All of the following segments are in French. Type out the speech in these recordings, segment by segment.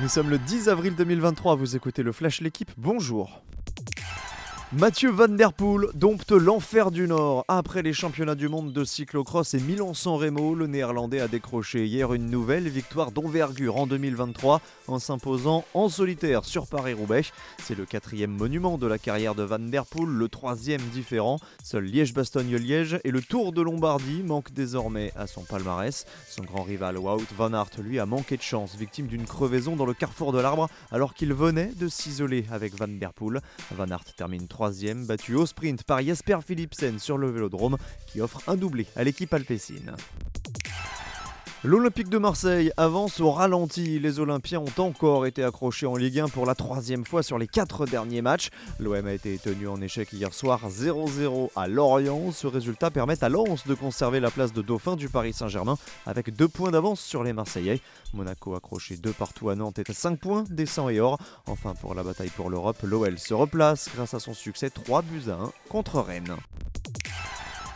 Nous sommes le 10 avril 2023, vous écoutez le Flash L'équipe, bonjour. Mathieu Van Der Poel dompte l'enfer du Nord. Après les championnats du monde de cyclocross et Milan-San Remo, le néerlandais a décroché hier une nouvelle victoire d'envergure en 2023 en s'imposant en solitaire sur Paris-Roubaix. C'est le quatrième monument de la carrière de Van Der Poel, le troisième différent. Seul Liège-Bastogne-Liège et le Tour de Lombardie manquent désormais à son palmarès. Son grand rival Wout Van Aert, lui, a manqué de chance, victime d'une crevaison dans le carrefour de l'arbre alors qu'il venait de s'isoler avec Van Der Poel. Van Aert termine troisième, battu au sprint par Jasper Philipsen sur le vélodrome, qui offre un doublé à l'équipe alpécine. L'Olympique de Marseille avance au ralenti. Les Olympiens ont encore été accrochés en Ligue 1 pour la troisième fois sur les quatre derniers matchs. L'OM a été tenu en échec hier soir 0-0 à Lorient. Ce résultat permet à Lens de conserver la place de dauphin du Paris Saint-Germain avec deux points d'avance sur les Marseillais. Monaco accroché deux partout à Nantes est à 5 points des 100 et or. Enfin pour la bataille pour l'Europe, l'OL se replace grâce à son succès 3 buts à 1 contre Rennes.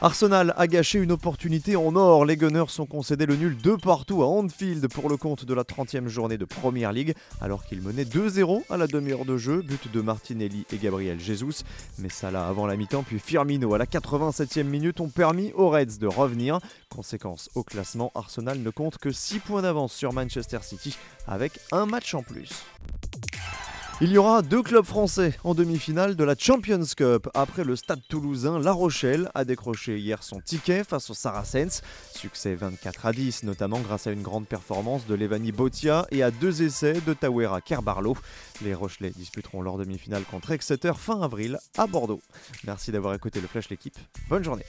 Arsenal a gâché une opportunité en or. Les Gunners sont concédés le nul de partout à Anfield pour le compte de la 30e journée de Premier League, alors qu'ils menaient 2-0 à la demi-heure de jeu, but de Martinelli et Gabriel Jesus. Mais Salah avant la mi-temps, puis Firmino à la 87e minute ont permis aux Reds de revenir. Conséquence au classement, Arsenal ne compte que 6 points d'avance sur Manchester City avec un match en plus. Il y aura deux clubs français en demi-finale de la Champions Cup. Après le stade toulousain, La Rochelle a décroché hier son ticket face aux Saracens. Succès 24 à 10, notamment grâce à une grande performance de Levani Botia et à deux essais de Tawera Kerbarlo. Les Rochelais disputeront leur demi-finale contre Exeter fin avril à Bordeaux. Merci d'avoir écouté le Flash L'équipe. Bonne journée.